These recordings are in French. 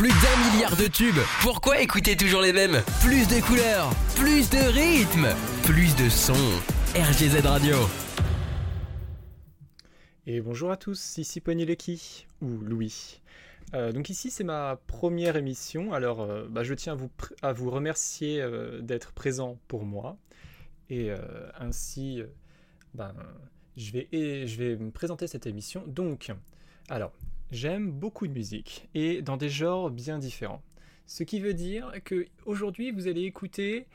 Plus d'un milliard de tubes. Pourquoi écouter toujours les mêmes? Plus de couleurs, plus de rythme, plus de sons. RGZ Radio. Et bonjour à tous, ici Pony Lucky, ou Louis. Euh, donc ici c'est ma première émission, alors euh, bah, je tiens à vous, remercier euh, d'être présent pour moi. Et ainsi, ben, je, vais, je vais me présenter cette émission. Donc, alors, j'aime beaucoup de musique, et dans des genres bien différents. Ce qui veut dire que aujourd'hui vous allez écouter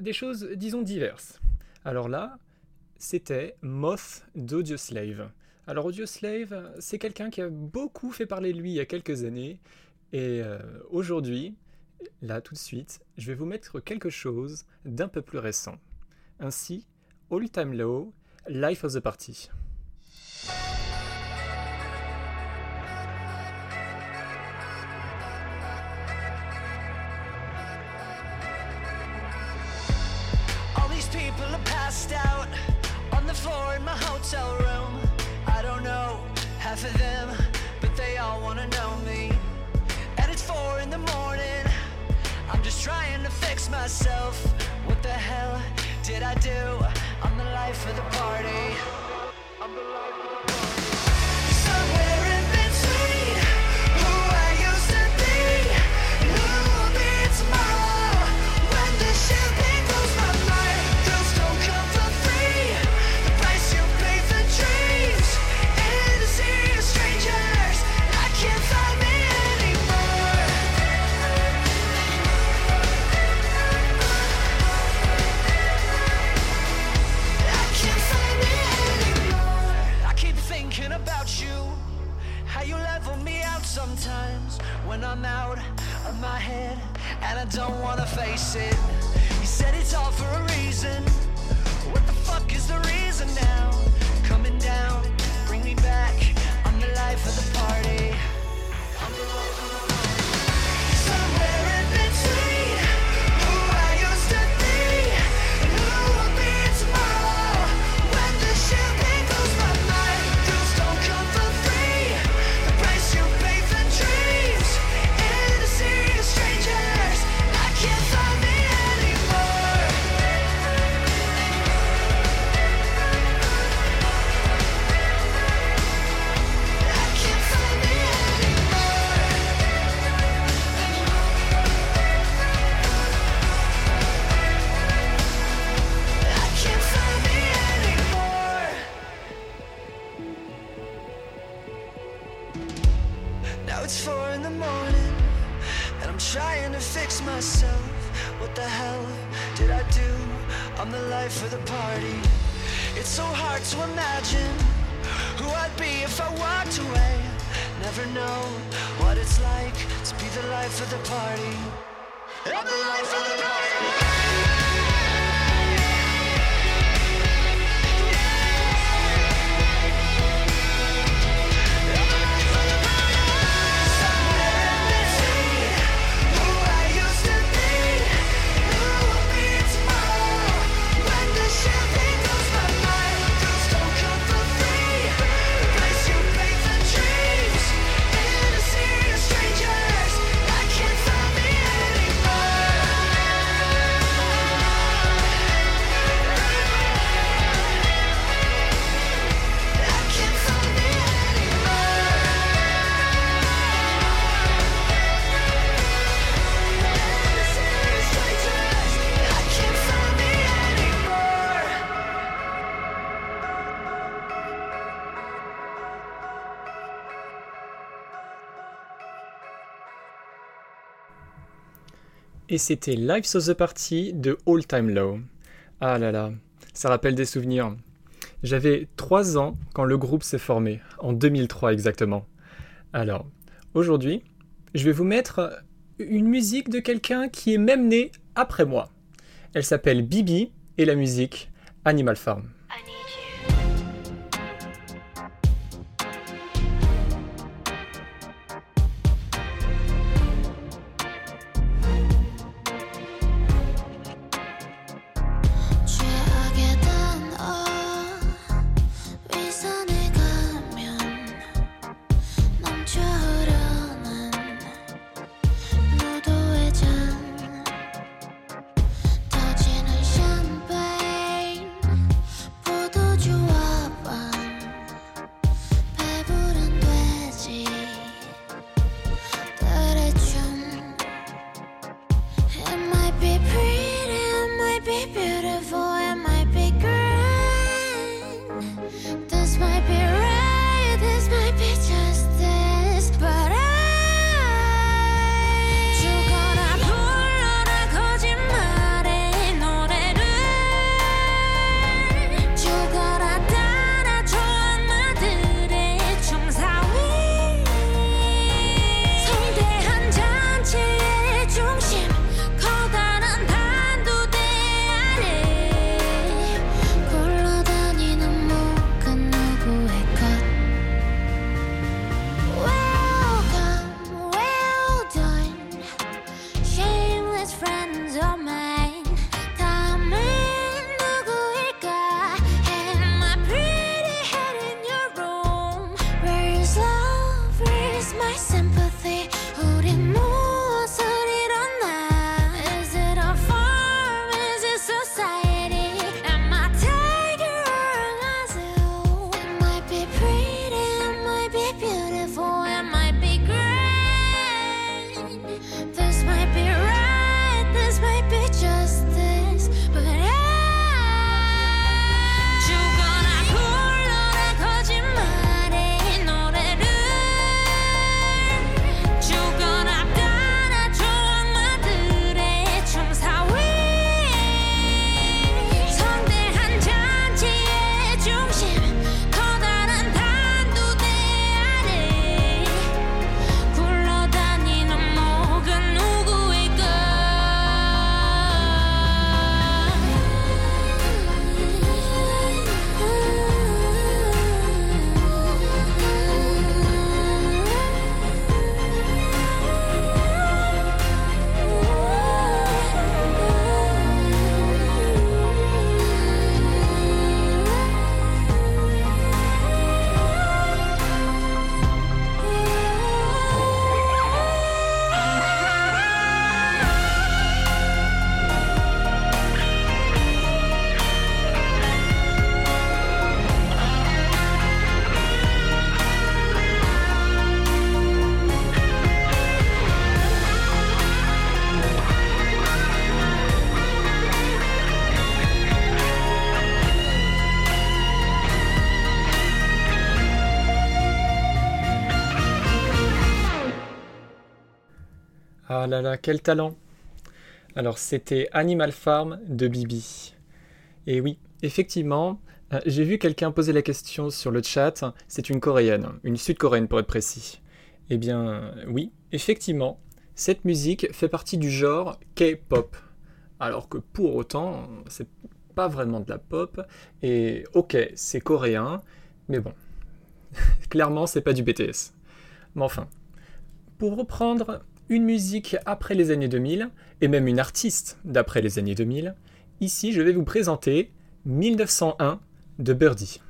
des choses, disons, diverses. Alors là, c'était Moth d'Audioslave. Alors Audioslave, c'est quelqu'un qui a beaucoup fait parler de lui il y a quelques années. Et euh, aujourd'hui, là tout de suite, je vais vous mettre quelque chose d'un peu plus récent. Ainsi, All Time Low, Life of the Party. I do? I'm the life of the party. I'm the life of the party. And I don't wanna face it. You said it's all for a reason. What the fuck is the reason now? Coming down, bring me back. I'm the life of the party. Et c'était Lives of the Party de All Time Low. Ah là là, ça rappelle des souvenirs. J'avais 3 ans quand le groupe s'est formé, en 2003 exactement. Alors, aujourd'hui, je vais vous mettre une musique de quelqu'un qui est même né après moi. Elle s'appelle Bibi et la musique Animal Farm. Là quel talent Alors c'était Animal Farm de Bibi. Et oui, effectivement, euh, j'ai vu quelqu'un poser la question sur le chat, c'est une coréenne, une sud-coréenne pour être précis. Eh bien oui, effectivement, cette musique fait partie du genre K-pop. Alors que pour autant, c'est pas vraiment de la pop, et ok, c'est coréen, mais bon, clairement c'est pas du BTS. Mais enfin, pour reprendre une musique après les années 2000, et même une artiste d'après les années 2000, ici je vais vous présenter 1901 de Birdie.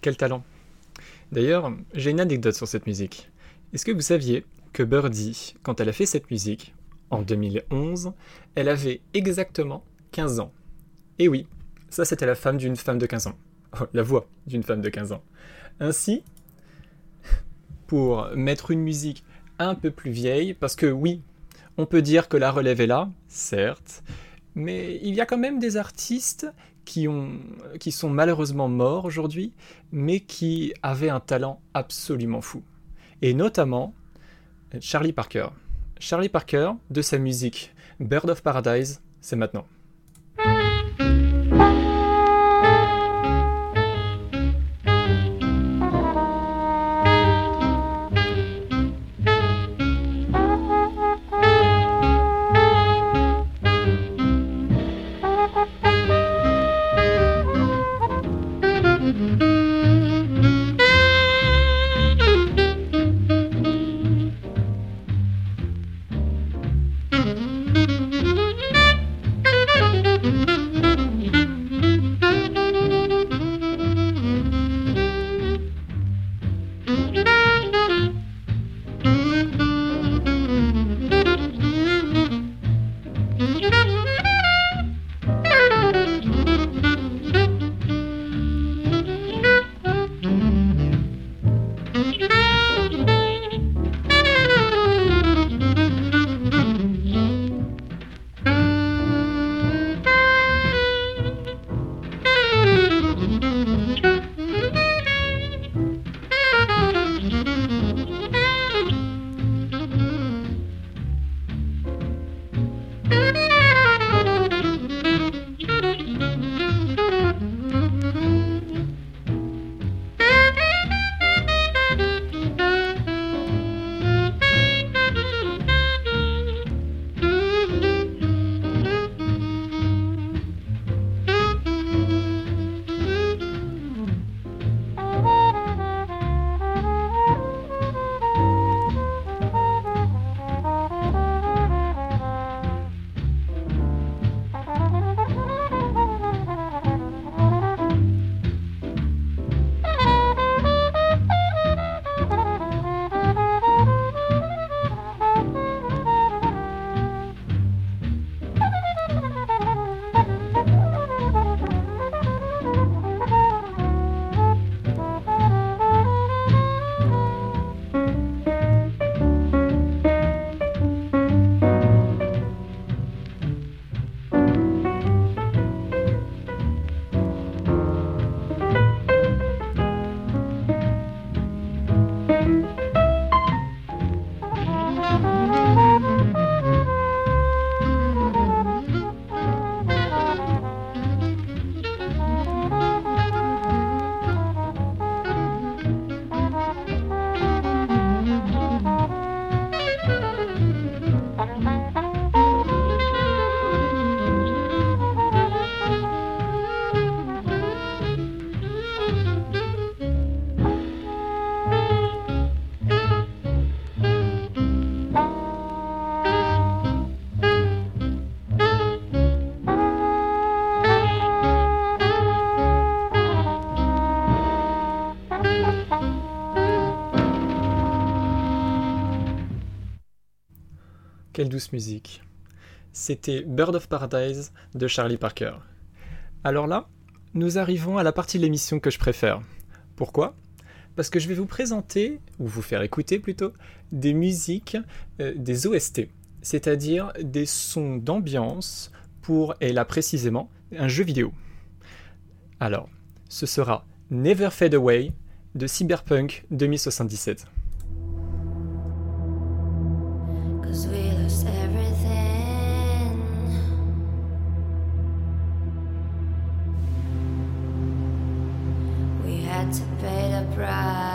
Quel talent. D'ailleurs, j'ai une anecdote sur cette musique. Est-ce que vous saviez que Birdie, quand elle a fait cette musique, en 2011, elle avait exactement 15 ans Et oui, ça c'était la femme d'une femme de 15 ans. Oh, la voix d'une femme de 15 ans. Ainsi, pour mettre une musique un peu plus vieille, parce que oui, on peut dire que la relève est là, certes, mais il y a quand même des artistes qui, ont, qui sont malheureusement morts aujourd'hui, mais qui avaient un talent absolument fou. Et notamment Charlie Parker. Charlie Parker, de sa musique Bird of Paradise, c'est maintenant. Musique. C'était Bird of Paradise de Charlie Parker. Alors là, nous arrivons à la partie de l'émission que je préfère. Pourquoi? Parce que je vais vous présenter, ou vous faire écouter plutôt, des musiques, euh, des OST, c'est-à-dire des sons d'ambiance pour, et là précisément, un jeu vidéo. Alors, ce sera Never Fade Away de Cyberpunk 2077. To pay the price.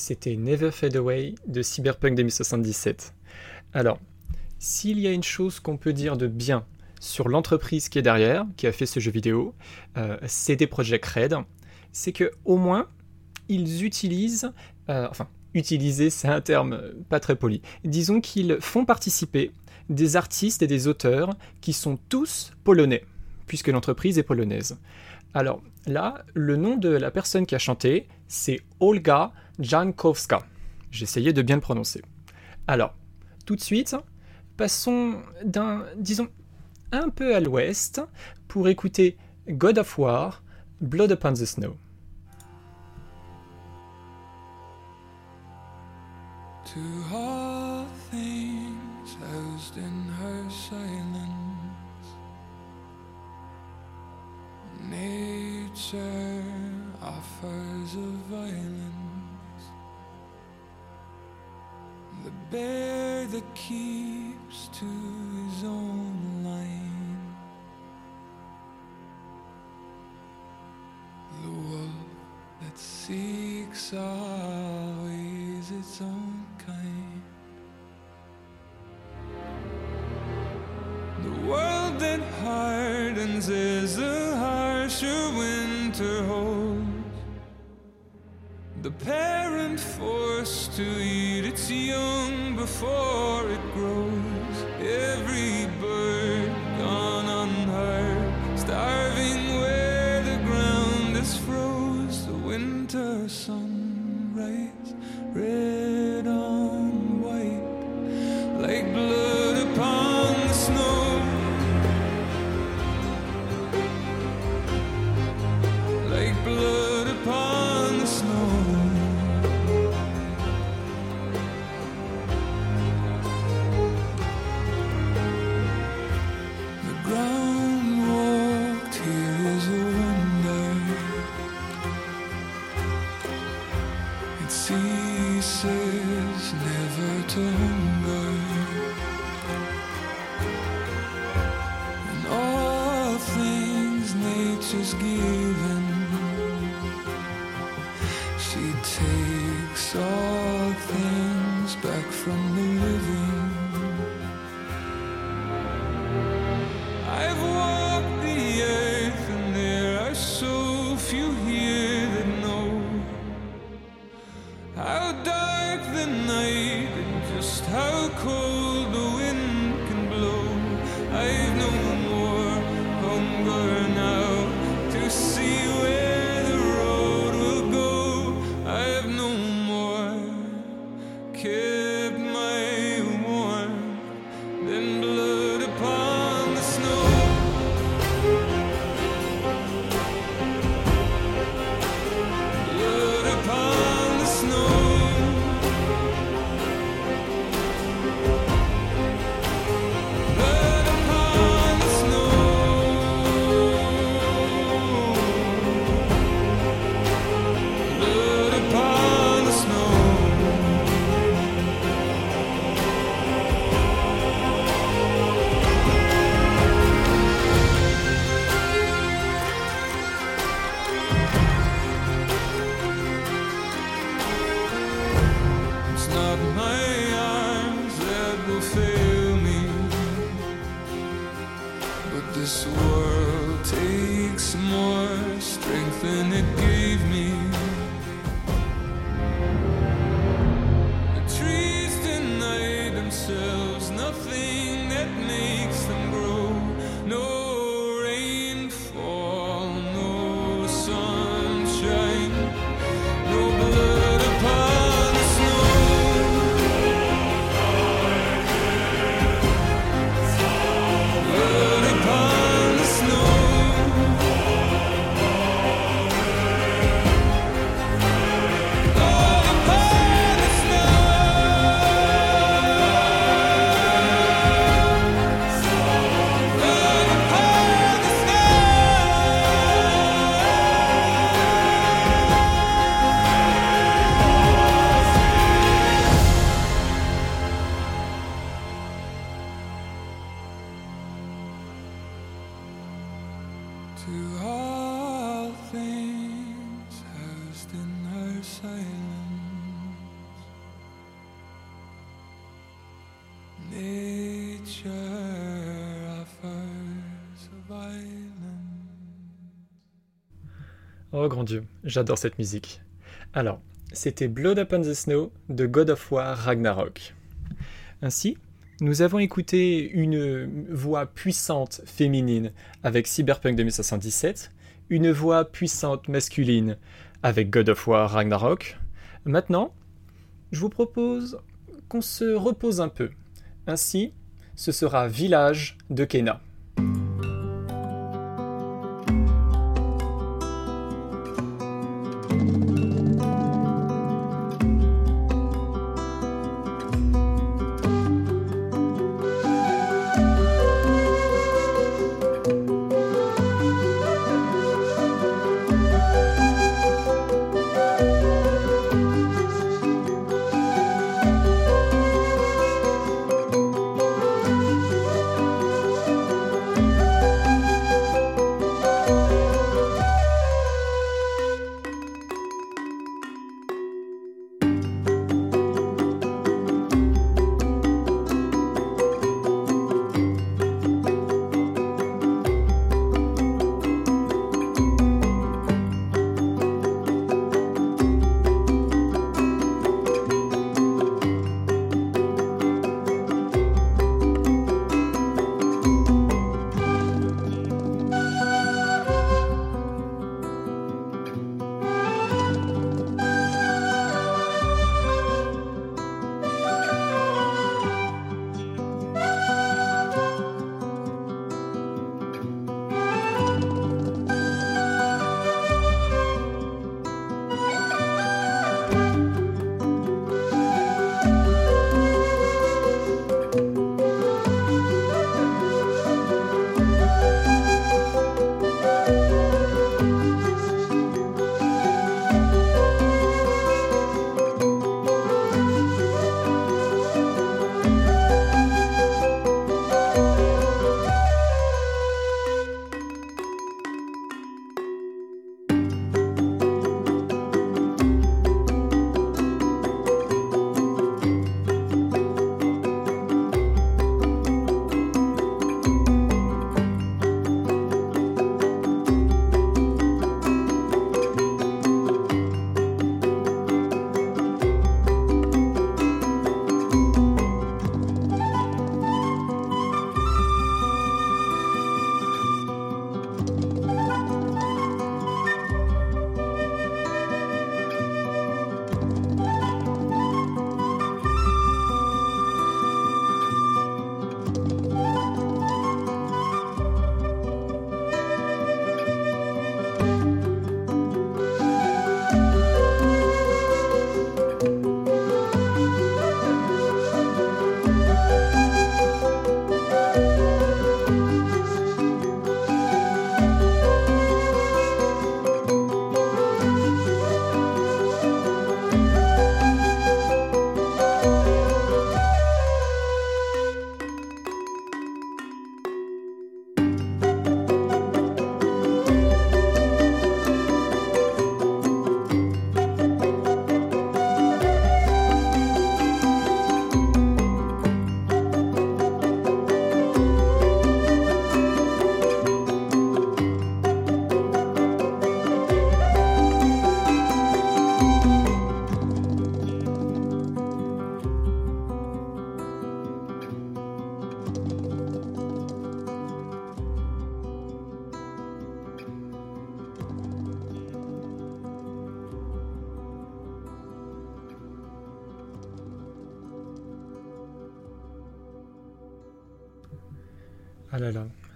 C'était Never Fade Away de Cyberpunk 2077. Alors, s'il y a une chose qu'on peut dire de bien sur l'entreprise qui est derrière, qui a fait ce jeu vidéo, euh, CD Projekt Red, c'est que au moins ils utilisent, euh, enfin, utiliser c'est un terme pas très poli. Disons qu'ils font participer des artistes et des auteurs qui sont tous polonais, puisque l'entreprise est polonaise. Alors là, le nom de la personne qui a chanté, c'est Olga Jankowska. J'essayais de bien le prononcer. Alors, tout de suite, passons d'un, disons, un peu à l'ouest pour écouter God of War, Blood Upon the Snow. To all things housed in her silence, nature offers a bear that keeps to his own line. The wolf that seeks always its own kind. The world that hardens is a harsher winter parent forced to eat its young before it grows. Oh grand Dieu, j'adore cette musique. Alors, c'était Blood Upon the Snow de God of War Ragnarok. Ainsi, nous avons écouté une voix puissante féminine avec Cyberpunk 2077, une voix puissante masculine avec God of War Ragnarok. Maintenant, je vous propose qu'on se repose un peu. Ainsi, ce sera Village de Kena.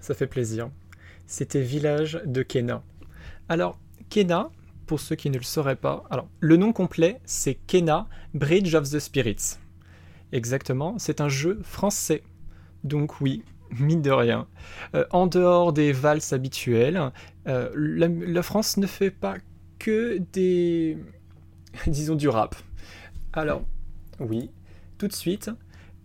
Ça fait plaisir. C'était Village de Kena. Alors, Kena, pour ceux qui ne le sauraient pas, alors, le nom complet, c'est Kena Bridge of the Spirits. Exactement, c'est un jeu français. Donc oui, mine de rien. Euh, en dehors des valses habituelles, euh, la, France ne fait pas que des... disons du rap. Alors, oui, tout de suite,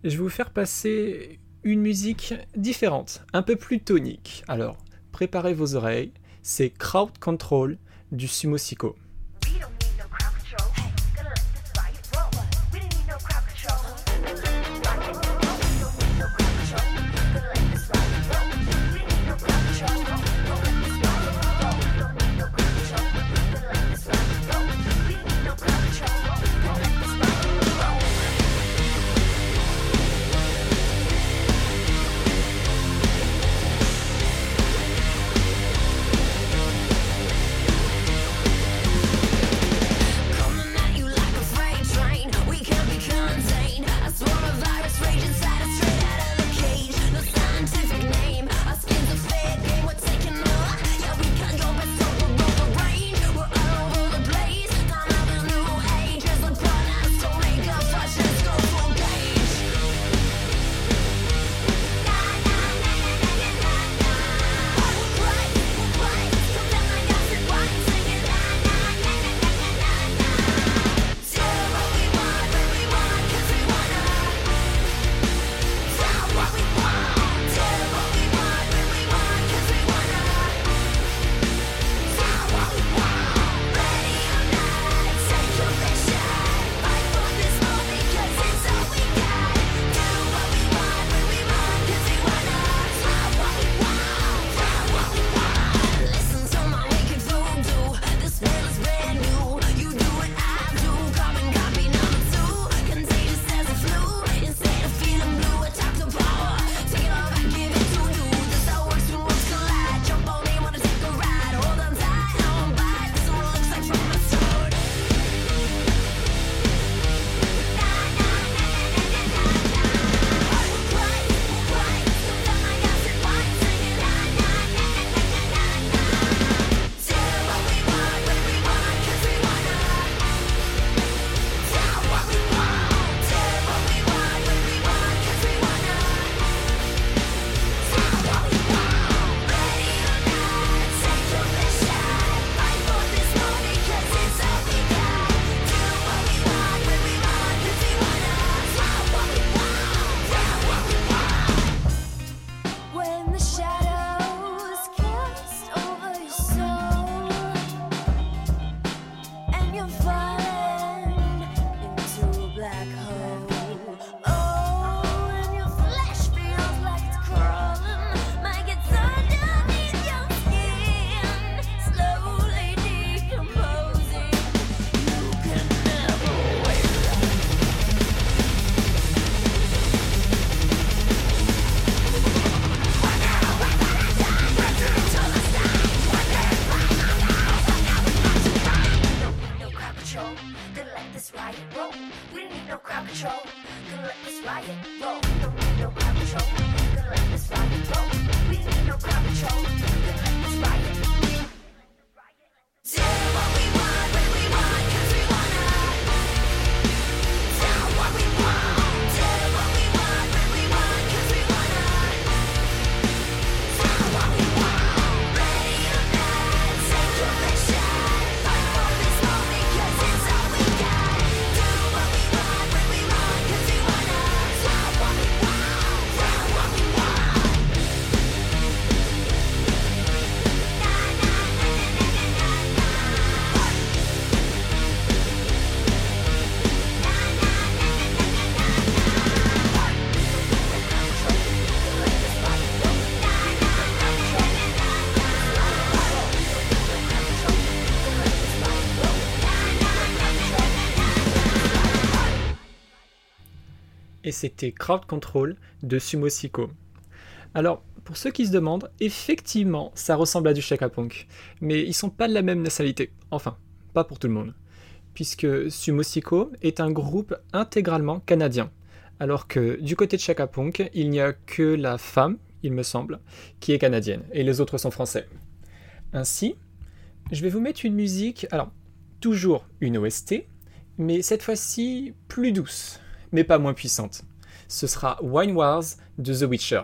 je vais vous faire passer une musique différente, un peu plus tonique. Alors, préparez vos oreilles, c'est Crowd Control du Sumo Sico. et c'était Crowd Control de sumosico. Alors, pour ceux qui se demandent, effectivement, ça ressemble à du Shaka Punk, mais ils sont pas de la même nationalité. Enfin, pas pour tout le monde. Puisque sumosico est un groupe intégralement canadien. Alors que du côté de Shaka Punk, il n'y a que la femme, il me semble, qui est canadienne, et les autres sont français. Ainsi, je vais vous mettre une musique, alors toujours une OST, mais cette fois-ci plus douce mais pas moins puissante. Ce sera Wine Wars de The Witcher.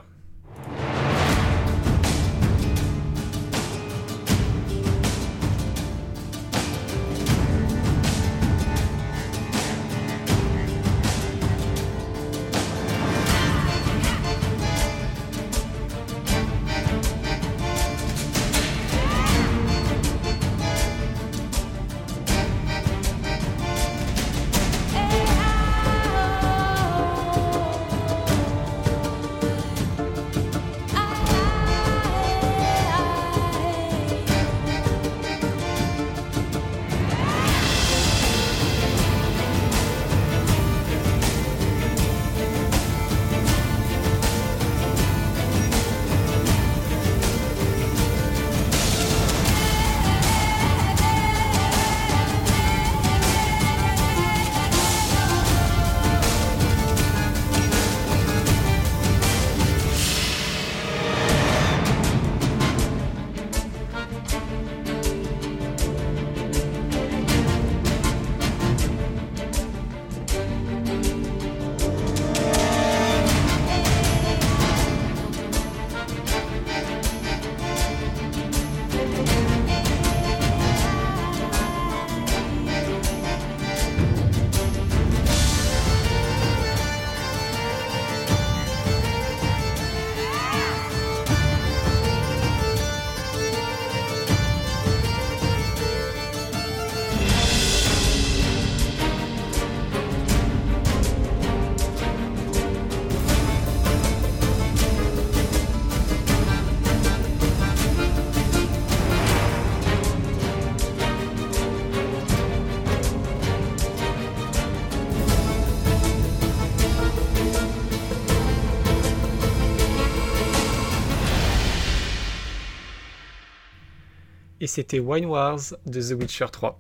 Et c'était Wine Wars de The Witcher 3.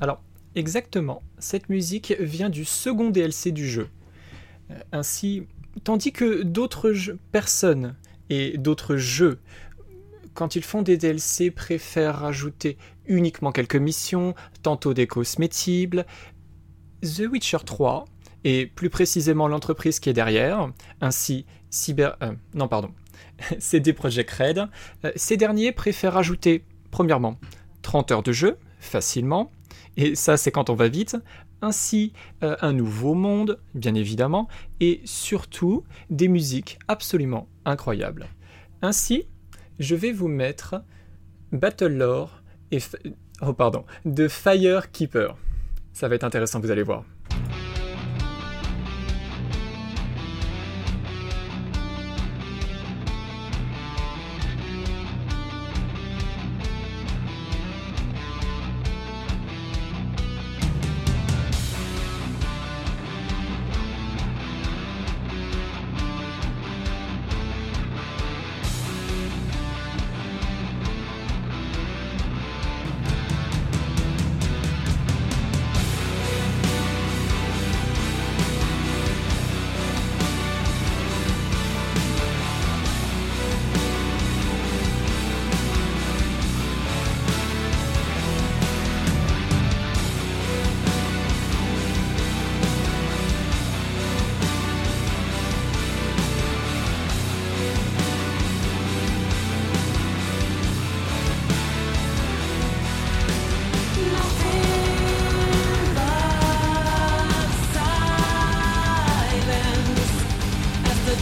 Alors, exactement, cette musique vient du second DLC du jeu. Euh, Ainsi, tandis que d'autres personnes et d'autres jeux, quand ils font des DLC, préfèrent rajouter uniquement quelques missions, tantôt des cosmétibles, The Witcher 3, et plus précisément l'entreprise qui est derrière, ainsi Cyber... euh, non, pardon. CD Projekt Red, euh, ces derniers préfèrent ajouter, premièrement, 30 heures de jeu, facilement, et ça c'est quand on va vite, ainsi euh, un nouveau monde, bien évidemment, et surtout des musiques absolument incroyables. Ainsi, je vais vous mettre Battle Lore et... Oh pardon, de Firekeeper. Ça va être intéressant, vous allez voir.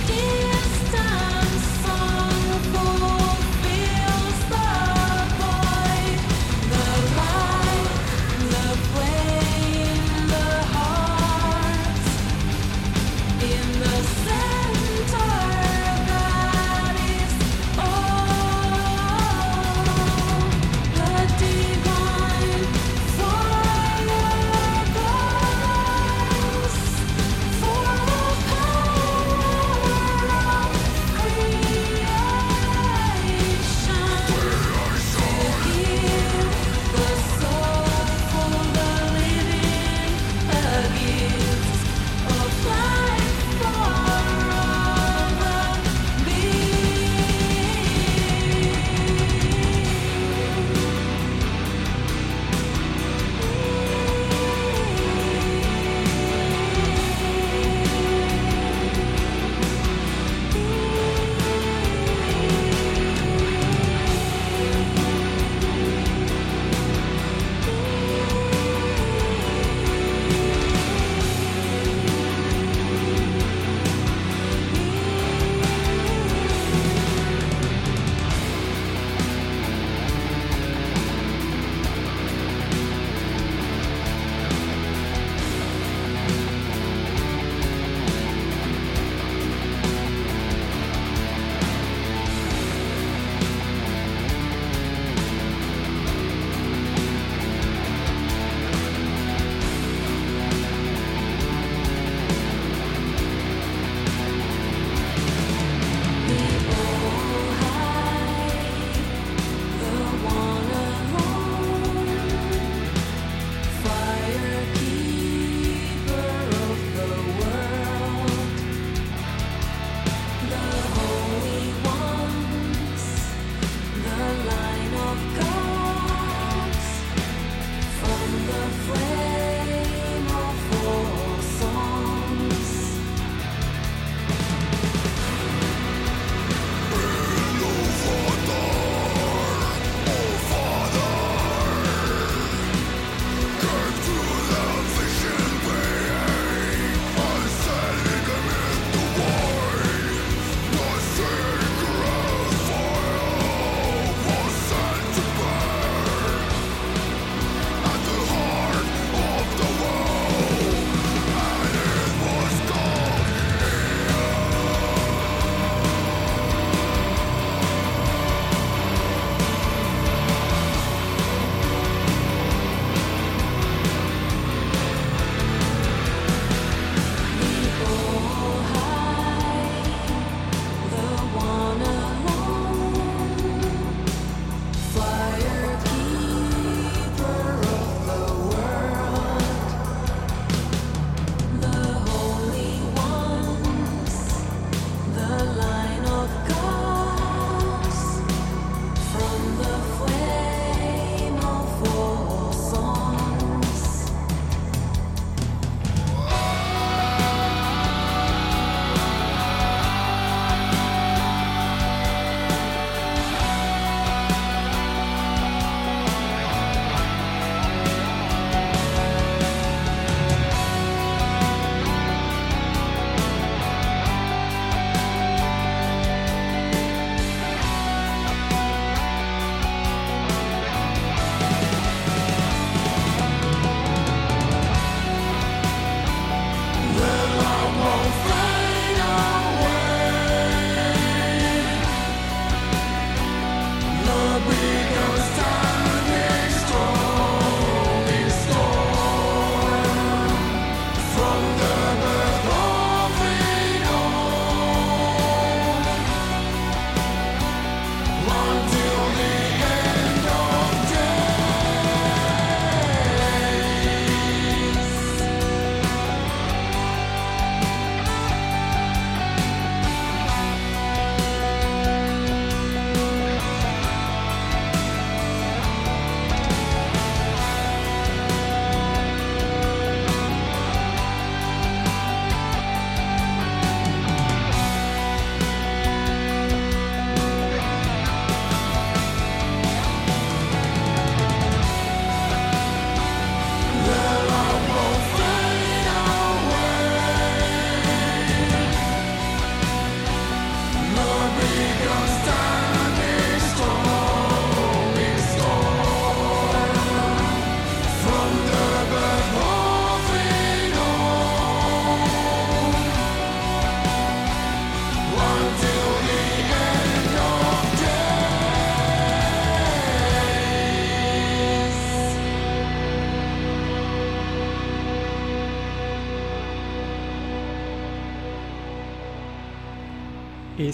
dear.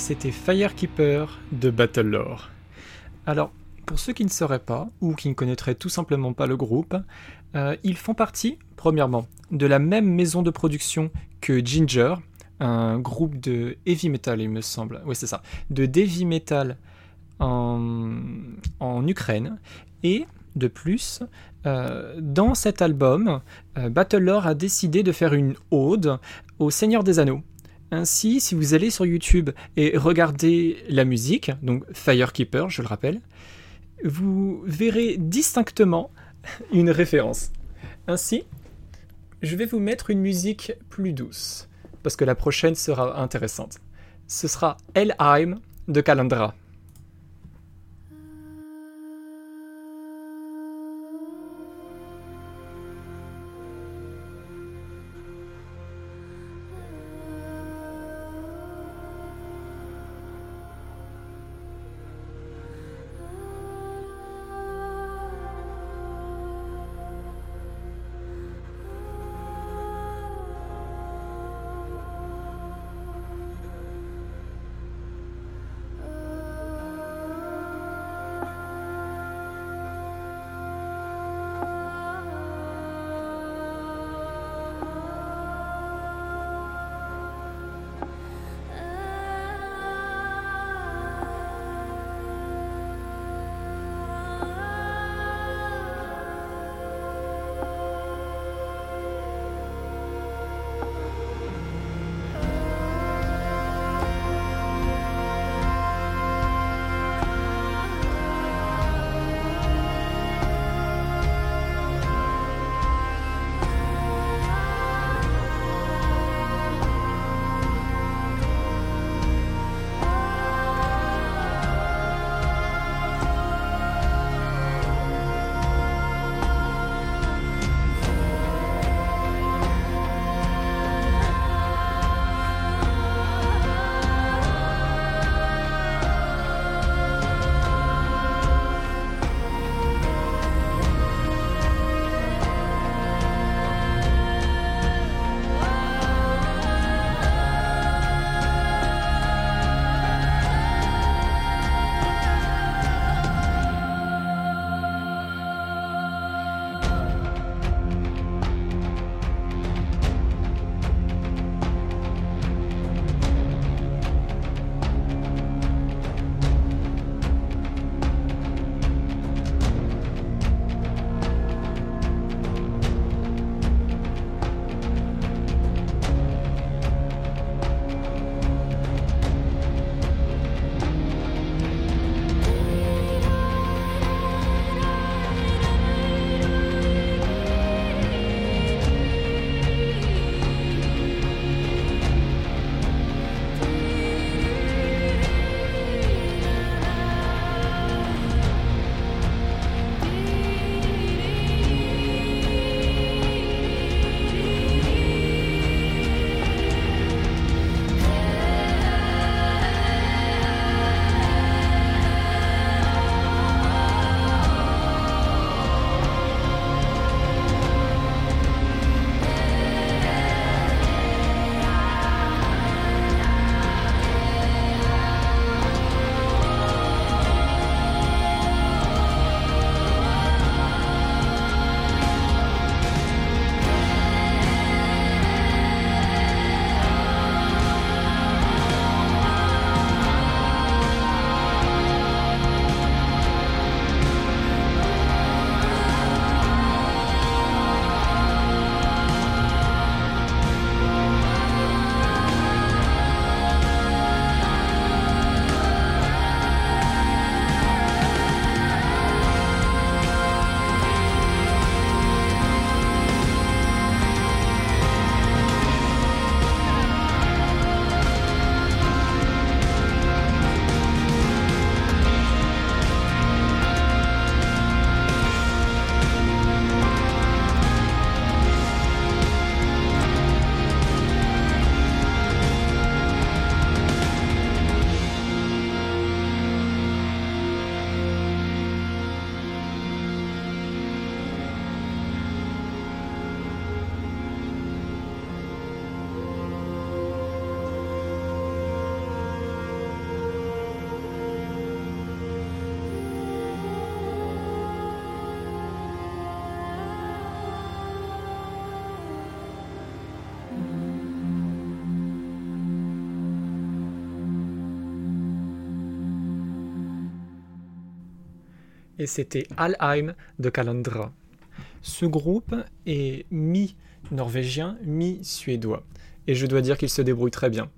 C'était Firekeeper de Battlelore. Alors, pour ceux qui ne sauraient pas, ou qui ne connaîtraient tout simplement pas le groupe, euh, ils font partie, premièrement, de la même maison de production que Ginger, un groupe de heavy metal, il me semble. Oui, c'est ça. De heavy metal en, en Ukraine. Et de plus, euh, dans cet album, euh, Battlelore a décidé de faire une ode au Seigneur des Anneaux. Ainsi, si vous allez sur YouTube et regardez la musique, donc Firekeeper, je le rappelle, vous verrez distinctement une référence. Ainsi, je vais vous mettre une musique plus douce, parce que la prochaine sera intéressante. Ce sera Elheim de Calandra. Et c'était Alheim de Kalandra. Ce groupe est mi-norvégien, mi-suédois, et je dois dire qu'il se débrouille très bien.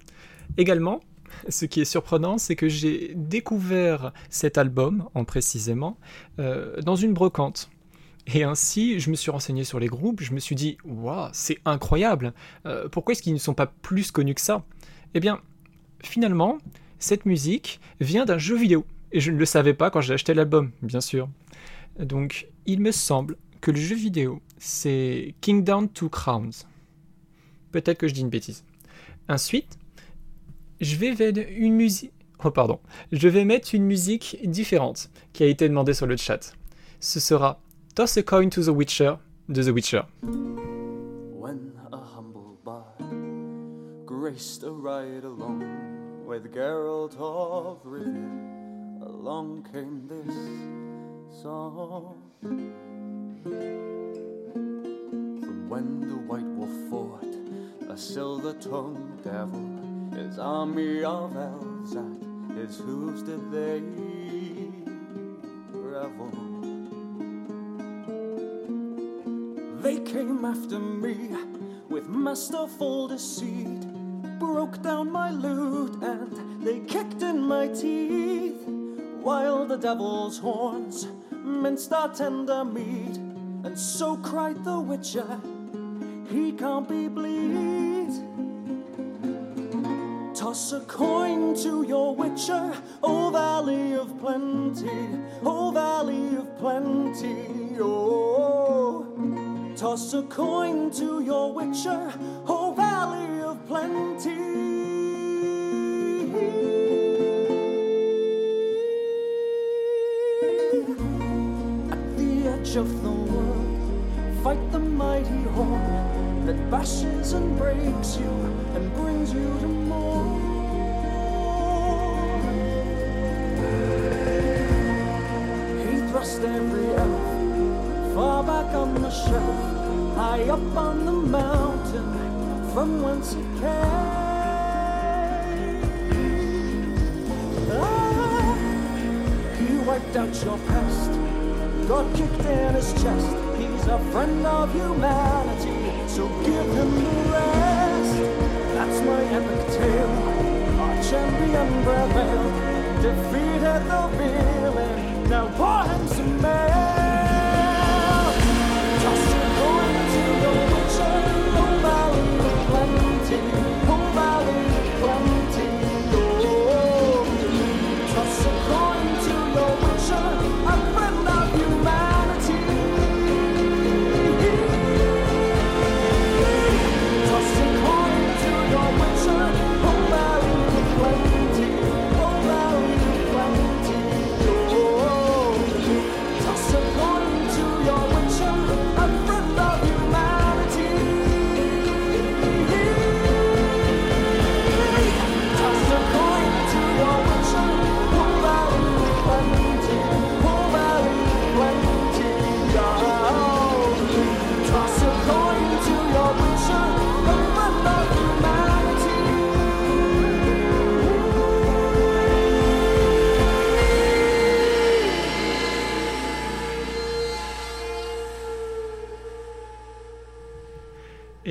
Également, ce qui est surprenant, c'est que j'ai découvert cet album, en précisément, euh, dans une brocante. Et ainsi, je me suis renseigné sur les groupes, je me suis dit, waouh, c'est incroyable, Euh, pourquoi est-ce qu'ils ne sont pas plus connus que ça? Eh bien, finalement, cette musique vient d'un jeu vidéo, et je ne le savais pas quand j'ai acheté l'album, bien sûr. Donc, il me semble que le jeu vidéo, c'est Kingdom Two Crowns. Peut-être que je dis une bêtise. Ensuite, je vais mettre une musique. Oh. Je vais mettre une musique différente qui a été demandée sur le chat. Ce sera Toss a coin to the Witcher de The Witcher. Along came this song. From when the White Wolf fought a silver-tongued devil, his army of elves at his hooves did they revel. They came after me with masterful deceit, broke down my loot, and they kicked in my teeth. While the devil's horns minced our tender meat, and so cried the witcher, he can't be bleed. Toss a coin to your witcher, O Valley of Plenty, O Valley of Plenty, oh. Toss a coin to your witcher, O Valley of Plenty. Edge of the world, fight the mighty horn that bashes and breaks you and brings you to more. He thrust every elf far back on the shelf, high up on the mountain from whence it came. Ah, wiped out your past, got kicked in his chest. He's a friend of humanity, so give him the rest. That's my epic tale. Our champion prevailed, defeated the villain. Now pour him some.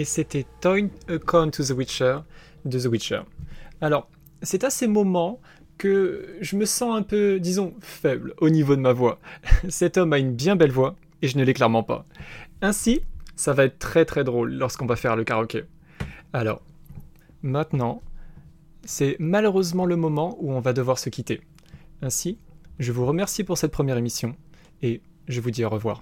Et c'était Toin a Coin to the Witcher de The Witcher. Alors, c'est à ces moments que je me sens un peu, disons, faible au niveau de ma voix. Cet homme a une bien belle voix et je ne l'ai clairement pas. Ainsi, ça va être très très drôle lorsqu'on va faire le karaoké. Alors, maintenant, c'est malheureusement le moment où on va devoir se quitter. Ainsi, je vous remercie pour cette première émission et je vous dis au revoir.